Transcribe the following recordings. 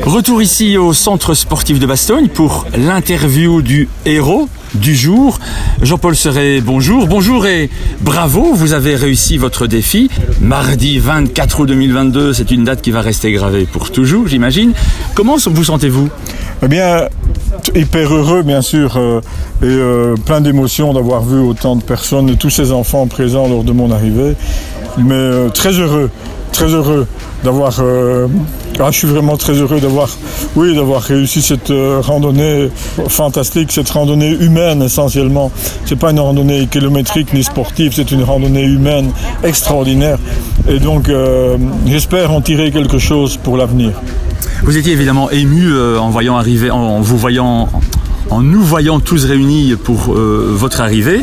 Retour ici au centre sportif de Bastogne pour l'interview du héros du jour. Jean-Paul Serret, bonjour. Bonjour et bravo, vous avez réussi votre défi. Mardi 24 août 2022, c'est une date qui va rester gravée pour toujours, j'imagine. Comment vous sentez-vous? Eh bien, hyper heureux, bien sûr, euh, et euh, plein d'émotions d'avoir vu autant de personnes et tous ces enfants présents lors de mon arrivée. Mais euh, très heureux, très heureux d'avoir. euh, ah, je suis vraiment très heureux d'avoir, oui, d'avoir réussi cette euh, randonnée fantastique, cette randonnée humaine essentiellement. C'est pas une randonnée kilométrique ni sportive, c'est une randonnée humaine extraordinaire. Et donc, euh, j'espère en tirer quelque chose pour l'avenir. Vous étiez évidemment ému en voyant arriver, en vous voyant, en nous voyant tous réunis pour euh, votre arrivée.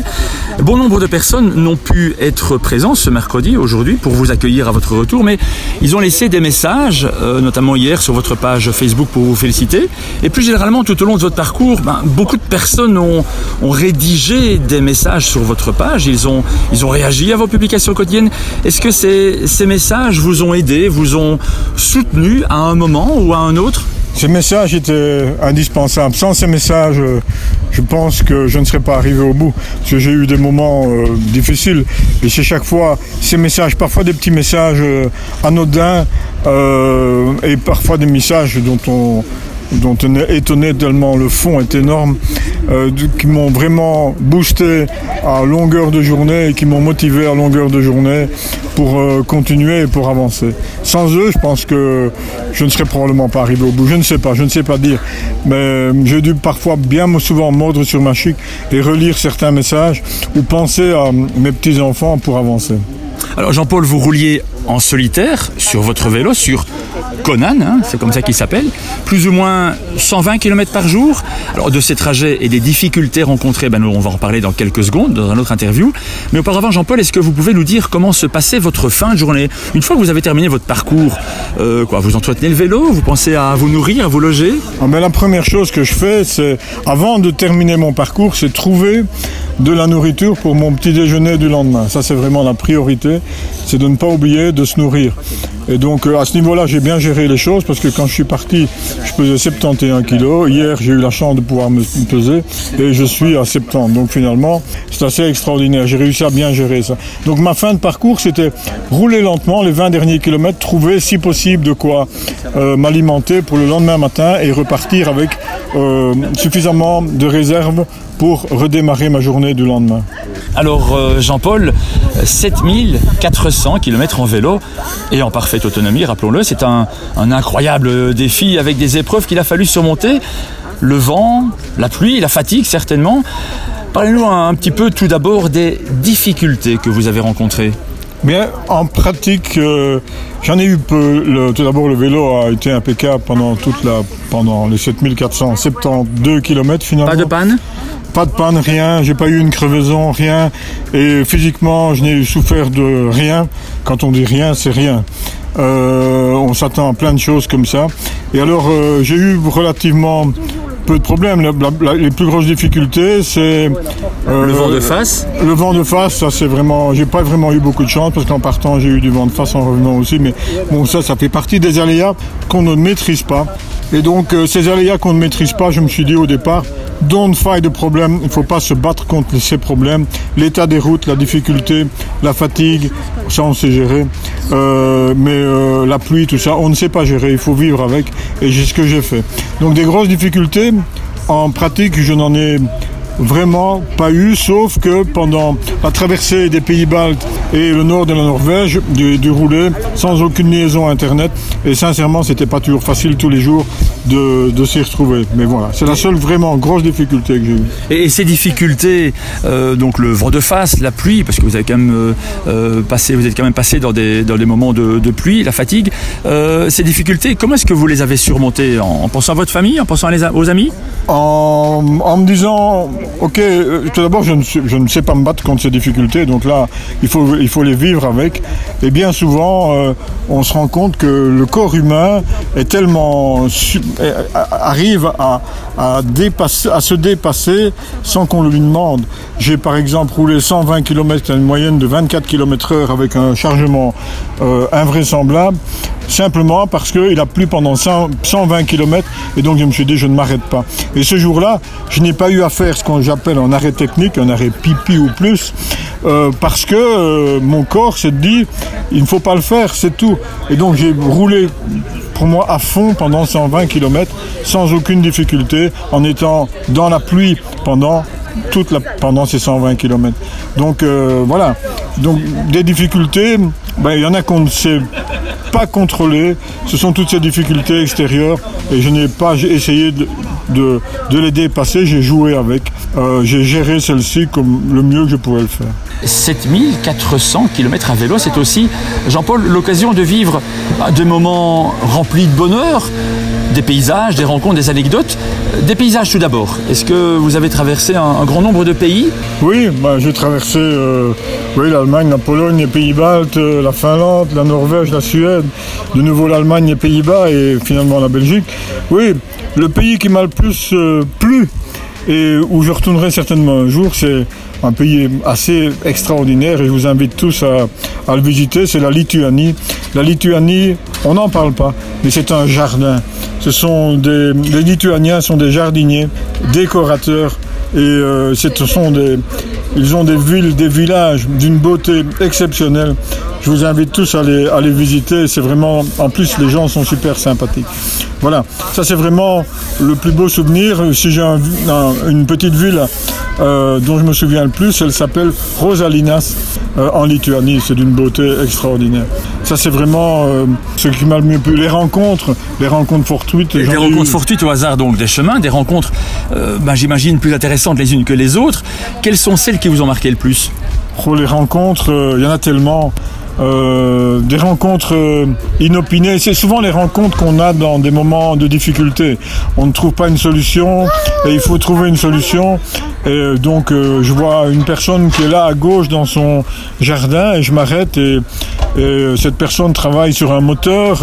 Bon nombre de personnes n'ont pu être présents ce mercredi, aujourd'hui, pour vous accueillir à votre retour, mais ils ont laissé des messages, euh, notamment hier sur votre page Facebook pour vous féliciter. Et plus généralement, tout au long de votre parcours, ben, beaucoup de personnes ont, ont rédigé des messages sur votre page, ils ont, ils ont réagi à vos publications quotidiennes. Est-ce que ces, ces messages vous ont aidé, vous ont soutenu à un moment ou à un autre? Ces messages étaient indispensables. Sans ces messages, euh, je pense que je ne serais pas arrivé au bout. Parce que j'ai eu des moments euh, difficiles. Et c'est chaque fois ces messages, parfois des petits messages euh, anodins et parfois des messages dont on dont on est étonné tellement le fond est énorme, euh, qui m'ont vraiment boosté à longueur de journée et qui m'ont motivé à longueur de journée pour euh, continuer et pour avancer. Sans eux, je pense que je ne serais probablement pas arrivé au bout. Je ne sais pas, je ne sais pas dire. Mais j'ai dû parfois bien souvent mordre sur ma chic et relire certains messages ou penser à mes petits-enfants pour avancer. Alors Jean-Paul, vous rouliez en solitaire sur votre vélo, sur Conan, hein, c'est comme ça qu'il s'appelle, plus ou moins 120 km par jour. Alors de ces trajets et des difficultés rencontrées, ben, on va en reparler dans quelques secondes, dans un autre interview. Mais auparavant, Jean-Paul, est-ce que vous pouvez nous dire comment se passait votre fin de journée? Une fois que vous avez terminé votre parcours, euh, quoi, vous entretenez le vélo, vous pensez à vous nourrir, à vous loger? Ben, la première chose que je fais, c'est, avant de terminer mon parcours, c'est trouver de la nourriture pour mon petit déjeuner du lendemain. Ça, c'est vraiment la priorité, c'est de ne pas oublier de se nourrir. Et donc, euh, à ce niveau-là, j'ai bien géré les choses parce que quand je suis parti, je pesais 71 kilos. Hier, j'ai eu la chance de pouvoir me peser et je suis à 70. Donc, finalement, c'est assez extraordinaire. J'ai réussi à bien gérer ça. Donc, ma fin de parcours, c'était rouler lentement les 20 derniers kilomètres, trouver, si possible, de quoi euh, m'alimenter pour le lendemain matin et repartir avec euh, suffisamment de réserves pour redémarrer ma journée du lendemain. Alors euh, Jean-Paul, 7400 km en vélo et en parfaite autonomie, rappelons-le, c'est un, un incroyable défi avec des épreuves qu'il a fallu surmonter. Le vent, la pluie, la fatigue certainement. Parlez-nous un, un petit peu tout d'abord des difficultés que vous avez rencontrées. Bien, en pratique, euh, j'en ai eu peu. Le- tout d'abord, le vélo a été impeccable pendant toute la, pendant les 7472 km finalement. Pas de panne? Pas de panne, rien. J'ai pas eu une crevaison, rien. Et physiquement, je n'ai souffert de rien. Quand on dit rien, c'est rien. Euh, on s'attend à plein de choses comme ça. Et alors, euh, j'ai eu relativement peu de problèmes. Les plus grosses difficultés, c'est euh, Le vent de face le vent de face, ça c'est vraiment, j'ai pas vraiment eu beaucoup de chance parce qu'en partant j'ai eu du vent de face en revenant aussi, mais bon ça, ça fait partie des aléas qu'on ne maîtrise pas. Et donc euh, ces aléas qu'on ne maîtrise pas, je me suis dit au départ, don't fight de problème, il ne faut pas se battre contre ces problèmes. L'état des routes, la difficulté, la fatigue, ça on sait gérer. Euh, mais euh, la pluie, tout ça, on ne sait pas gérer, il faut vivre avec. Et c'est ce que j'ai fait. Donc des grosses difficultés, en pratique, je n'en ai vraiment pas eu, sauf que pendant la traversée des pays baltes et le nord de la Norvège, du, du rouler sans aucune liaison Internet. Et sincèrement, c'était pas toujours facile tous les jours de, de s'y retrouver. Mais voilà, c'est la seule vraiment grosse difficulté que j'ai eue. Et, et ces difficultés, euh, donc le vent de face, la pluie, parce que vous avez quand même euh, euh, passé, vous êtes quand même passé dans des, dans des moments de, de pluie, la fatigue. euh, ces difficultés, comment est-ce que vous les avez surmontées? En, en pensant à votre famille, en pensant à les a- aux amis? En, en me disant, ok, euh, tout d'abord, je, ne sais- pas me battre contre ces difficultés, donc là, il faut, les vivre avec. Et bien souvent, euh, on se rend compte que le corps humain est tellement arrive à, se dépasser sans qu'on le lui demande. J'ai par exemple roulé 120 km à une moyenne de 24 km heure avec un chargement euh, invraisemblable, simplement parce qu'il a plu pendant 100 120 km et donc je me suis dit je ne m'arrête pas. Et ce jour-là, je n'ai pas eu à faire ce qu'on j'appelle un arrêt technique, un arrêt pipi ou plus, euh, parce que euh, mon corps s'est dit il ne faut pas le faire, c'est tout. Et donc j'ai roulé pour moi à fond pendant 120 km sans aucune difficulté en étant dans la pluie pendant toute la, pendant ces 120 km. Donc euh, voilà. Donc des difficultés, ben, il y en a qu'on ne sait pas contrôler. Ce sont toutes ces difficultés extérieures et je n'ai pas essayé de, de, les dépasser. J'ai joué avec. Euh, j'ai géré celle-ci comme le mieux que je pouvais le faire. 7400 km à vélo, c'est aussi, Jean-Paul, l'occasion de vivre des moments remplis de bonheur, des paysages, des rencontres, des anecdotes. Des paysages tout d'abord. Est-ce que vous avez traversé un, grand nombre de pays? Oui, bah, j'ai traversé euh, l'Allemagne, la Pologne, les Pays-Baltes, euh, la Finlande, la Norvège, la Suède, de nouveau l'Allemagne, les Pays-Bas et finalement la Belgique. Oui, le pays qui m'a le plus euh, plu et où je retournerai certainement un jour, c'est un pays assez extraordinaire et je vous invite tous à, le visiter, c'est la Lituanie. La Lituanie, on n'en parle pas, mais c'est un jardin. Ce sont les Lituaniens sont des jardiniers, décorateurs et euh, ce sont ils ont des villes, des villages d'une beauté exceptionnelle. Je vous invite tous à les, à les visiter. C'est vraiment, en plus, les gens sont super sympathiques. Voilà, ça c'est vraiment le plus beau souvenir. Si j'ai un- un- une petite ville euh, dont je me souviens le plus, elle s'appelle Rosalinas euh, en Lituanie. C'est d'une beauté extraordinaire. Ça c'est vraiment euh, ce qui m'a le mieux plu. Les rencontres, les rencontres fortuites. Des j'en ai rencontres eu- fortuites au hasard donc des chemins, des rencontres, bah, j'imagine, plus intéressantes les unes que les autres. Quelles sont celles qui vous ont marqué le plus? Oh, les rencontres, euh, il y en a tellement. Euh, des rencontres euh, inopinées. C'est souvent les rencontres qu'on a dans des moments de difficulté. On ne trouve pas une solution et il faut trouver une solution. Et euh, donc je vois une personne qui est là à gauche dans son jardin et je m'arrête et, et, cette personne travaille sur un moteur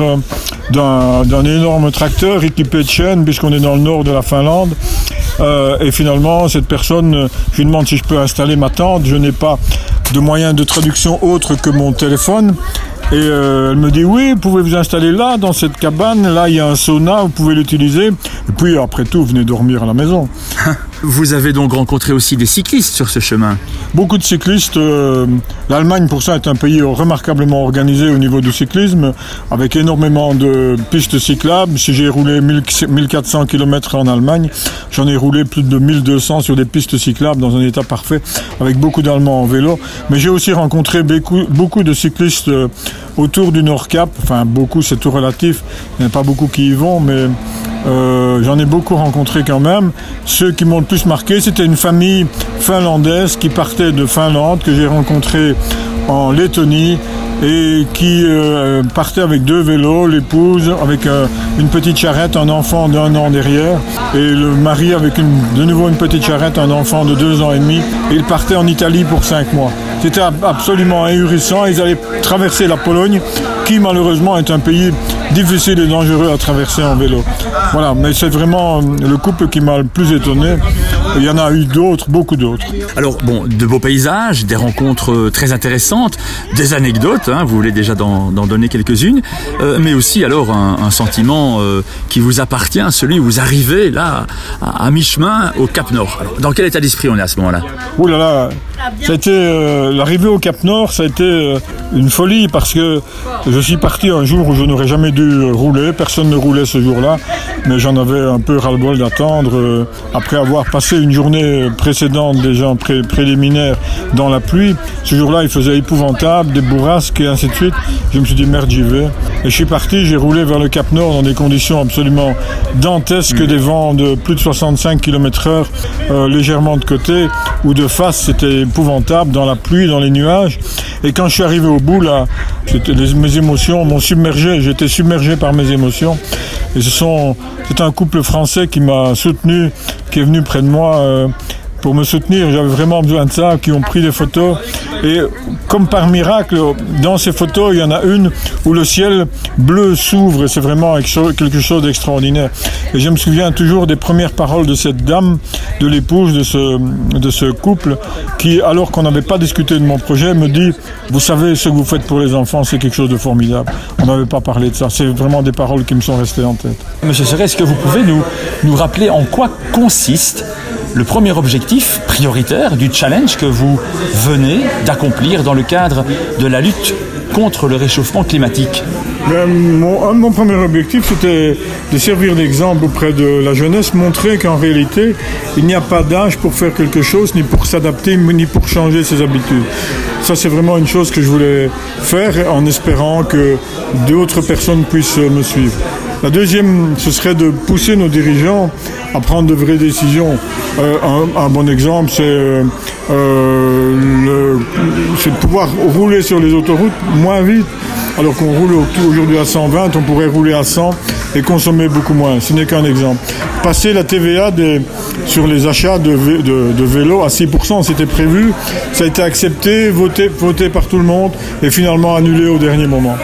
d'un énorme tracteur équipé de chaînes puisqu'on est dans le nord de la Finlande. Et finalement, cette personne, je lui demande si je peux installer ma tente. Je n'ai pas de moyen de traduction autre que mon téléphone. Et euh, elle me dit oui, vous pouvez vous installer là, dans cette cabane. Là, il y a un sauna, vous pouvez l'utiliser. Et puis, après tout, venez dormir à la maison. Vous avez donc rencontré aussi des cyclistes sur ce chemin. Beaucoup de cyclistes. euh, L'Allemagne, pour ça, est un pays remarquablement organisé au niveau du cyclisme, avec énormément de pistes cyclables. Si j'ai roulé 1000 1400 km en Allemagne, j'en ai roulé plus de 1200 sur des pistes cyclables dans un état parfait, avec beaucoup d'Allemands en vélo. Mais j'ai aussi rencontré beaucoup, beaucoup de cyclistes euh, autour du Nord Cap. Enfin, beaucoup, c'est tout relatif. Il n'y en a pas beaucoup qui y vont, mais euh, j'en ai beaucoup rencontré quand même. Ceux qui m'ont le plus marqué, c'était une famille finlandaise qui partait de Finlande, que j'ai rencontrée en Lettonie et qui euh, partait avec deux vélos, l'épouse avec euh, une petite charrette, un enfant d'un an derrière, et le mari avec de nouveau une petite charrette, un enfant de deux ans et demi. Et ils partaient en Italie pour cinq mois. C'était ab- absolument ahurissant. Ils allaient traverser la Pologne, qui malheureusement est un pays difficile et dangereux à traverser en vélo. Voilà, mais c'est vraiment le couple qui m'a le plus étonné. Il y en a eu d'autres, beaucoup d'autres. Alors, bon, de beaux paysages, des rencontres euh, très intéressantes, des anecdotes, hein, vous voulez déjà d'en donner quelques-unes, euh, mais aussi alors un, un sentiment euh, qui vous appartient, celui où vous arrivez là, à, à mi-chemin au Cap Nord. Alors, dans quel état d'esprit on est à ce moment-là? Ouh là là, euh, l'arrivée au Cap Nord, ça a été une folie parce que je suis parti un jour où je n'aurais jamais dû rouler. Personne ne roulait ce jour-là, mais j'en avais un peu ras-le-bol d'attendre. après avoir passé une journée précédente déjà pré- préliminaire dans la pluie, ce jour-là il faisait épouvantable, des bourrasques et ainsi de suite. Je me suis dit merde j'y vais. Et je suis parti, j'ai roulé vers le Cap Nord dans des conditions absolument dantesques, des vents de plus de 65 km/h, euh, légèrement de côté ou de face, c'était épouvantable dans la pluie, dans les nuages. Et quand je suis arrivé au bout, là, mes émotions m'ont submergé, j'étais submergé par mes émotions. Et ce sont, c'est un couple français qui m'a soutenu, qui est venu près de moi. Euh, pour me soutenir. J'avais vraiment besoin de ça, qui ont pris des photos. Et comme par miracle, dans ces photos, il y en a une où le ciel bleu s'ouvre. C'est vraiment quelque chose d'extraordinaire. Et je me souviens toujours des premières paroles de cette dame, de l'épouse de ce, de ce couple, qui, alors qu'on n'avait pas discuté de mon projet, me dit, vous savez, ce que vous faites pour les enfants, c'est quelque chose de formidable. On n'avait pas parlé de ça. C'est vraiment des paroles qui me sont restées en tête. Monsieur Serret, est-ce que vous pouvez nous, nous rappeler en quoi consiste le premier objectif prioritaire du challenge que vous venez d'accomplir dans le cadre de la lutte contre le réchauffement climatique ben, mon, mon premier objectif, c'était de servir d'exemple auprès de la jeunesse, montrer qu'en réalité, il n'y a pas d'âge pour faire quelque chose, ni pour s'adapter, ni pour changer ses habitudes. Ça, c'est vraiment une chose que je voulais faire en espérant que d'autres personnes puissent me suivre. La deuxième, ce serait de pousser nos dirigeants à prendre de vraies décisions. Euh, un, bon exemple, c'est euh, euh, de pouvoir rouler sur les autoroutes moins vite. Alors qu'on roule aujourd'hui à 120, on pourrait rouler à 100 et consommer beaucoup moins. Ce n'est qu'un exemple. Passer la TVA sur les achats de, vélos à 6%, c'était prévu. Ça a été accepté, voté, voté par tout le monde et finalement annulé au dernier moment.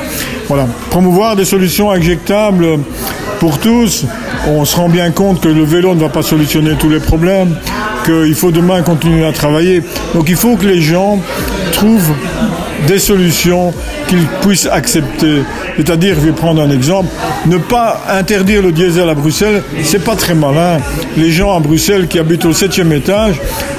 Voilà. Promouvoir des solutions injectables pour tous. On se rend bien compte que le vélo ne va pas solutionner tous les problèmes, qu'il faut demain continuer à travailler. Donc il faut que les gens trouvent des solutions qu'ils puissent accepter. C'est-à-dire, je vais prendre un exemple, ne pas interdire le diesel à Bruxelles, c'est pas très malin. Les gens à Bruxelles qui habitent au septième étage,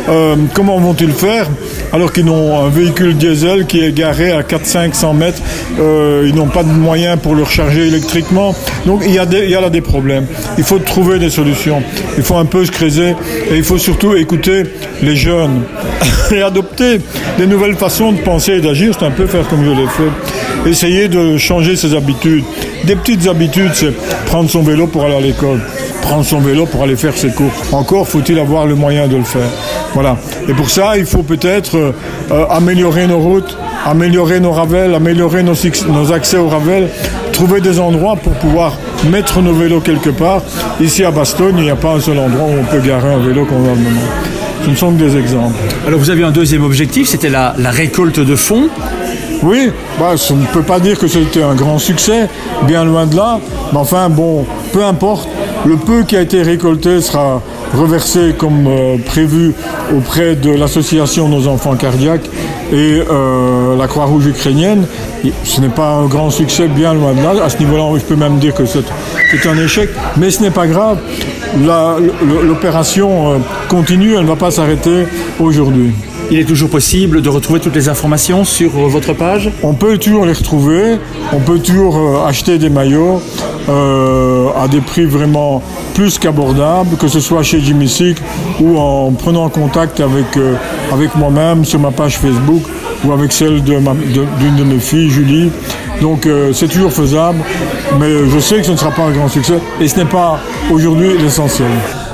euh, comment vont-ils faire alors qu'ils ont un véhicule diesel qui est garé à 400-500 mètres euh, Ils n'ont pas de moyens pour le recharger électriquement. Donc il y, a a là des problèmes. Il faut trouver des solutions. Il faut un peu se creuser et il faut surtout écouter les jeunes et adopter des nouvelles façons de penser et d'agir. C'est un peu faire comme je l'ai fait. Essayer de changer habitudes. Des petites habitudes, c'est prendre son vélo pour aller à l'école prendre son vélo pour aller faire ses cours. Encore faut-il avoir le moyen de le faire. Voilà. Et pour ça, il faut peut-être euh, améliorer nos routes, améliorer nos ravels, améliorer nos, accès aux ravels, trouver des endroits pour pouvoir mettre nos vélos quelque part. Ici à Bastogne, il n'y a pas un seul endroit où on peut garer un vélo convenablement. Ce ne sont que des exemples. Alors vous avez un deuxième objectif, c'était la récolte de fonds. Oui, bah, on ne peut pas dire que c'était un grand succès, bien loin de là. Mais enfin, bon, peu importe. Le peu qui a été récolté sera reversé comme euh, prévu auprès de l'association Nos enfants cardiaques et euh, la Croix-Rouge ukrainienne. Ce n'est pas un grand succès, bien loin de là. À ce niveau-là, je peux même dire que c'est un échec, mais ce n'est pas grave. L'opération euh, continue, elle ne va pas s'arrêter aujourd'hui. Il est toujours possible de retrouver toutes les informations sur votre page On peut toujours les retrouver, on peut toujours euh, acheter des maillots euh, à des prix vraiment plus qu'abordables, que ce soit chez Jimmy Sick ou en prenant contact avec, euh, avec moi-même sur ma page Facebook ou avec celle d'une de, de, mes filles, Julie. Donc c'est toujours faisable, mais je sais que ce ne sera pas un grand succès et ce n'est pas aujourd'hui l'essentiel.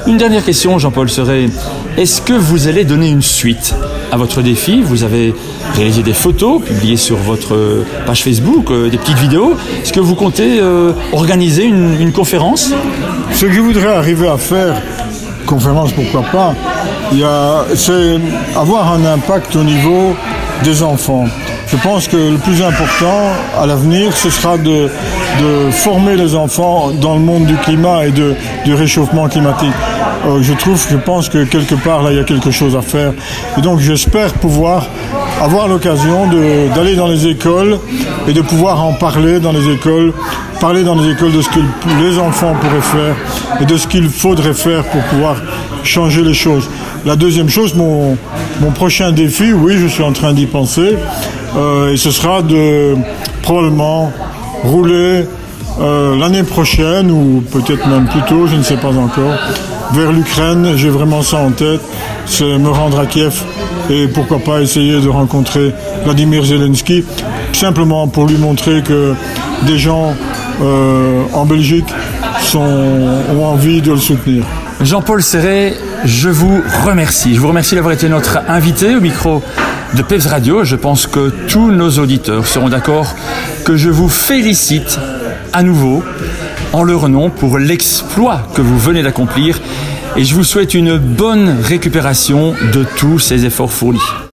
Une dernière question, Jean-Paul, serait est-ce que vous allez donner une suite à votre défi? Vous avez réalisé des photos publiées sur votre page Facebook, euh, des petites vidéos. Est-ce que vous comptez euh, organiser une, conférence? Ce que je voudrais arriver à faire, conférence pourquoi pas, c'est avoir un impact au niveau des enfants. Je pense que le plus important à l'avenir, ce sera de, former les enfants dans le monde du climat et du réchauffement climatique. Euh, je trouve, je pense que quelque part là, il y a quelque chose à faire. Et donc, j'espère pouvoir avoir l'occasion d'aller dans les écoles et de pouvoir en parler dans les écoles, parler dans les écoles de ce que les enfants pourraient faire et de ce qu'il faudrait faire pour pouvoir changer les choses. La deuxième chose, mon, prochain défi, oui, je suis en train d'y penser, euh, et ce sera de probablement rouler euh, l'année prochaine, ou peut-être même plus tôt, je ne sais pas encore, vers l'Ukraine. J'ai vraiment ça en tête, c'est me rendre à Kiev et pourquoi pas essayer de rencontrer Vladimir Zelensky, simplement pour lui montrer que des gens euh, en Belgique ont envie de le soutenir. Jean-Paul Serret, je vous remercie. Je vous remercie d'avoir été notre invité au micro de PEPS Radio. Je pense que tous nos auditeurs seront d'accord que je vous félicite à nouveau en leur nom pour l'exploit que vous venez d'accomplir et je vous souhaite une bonne récupération de tous ces efforts fournis.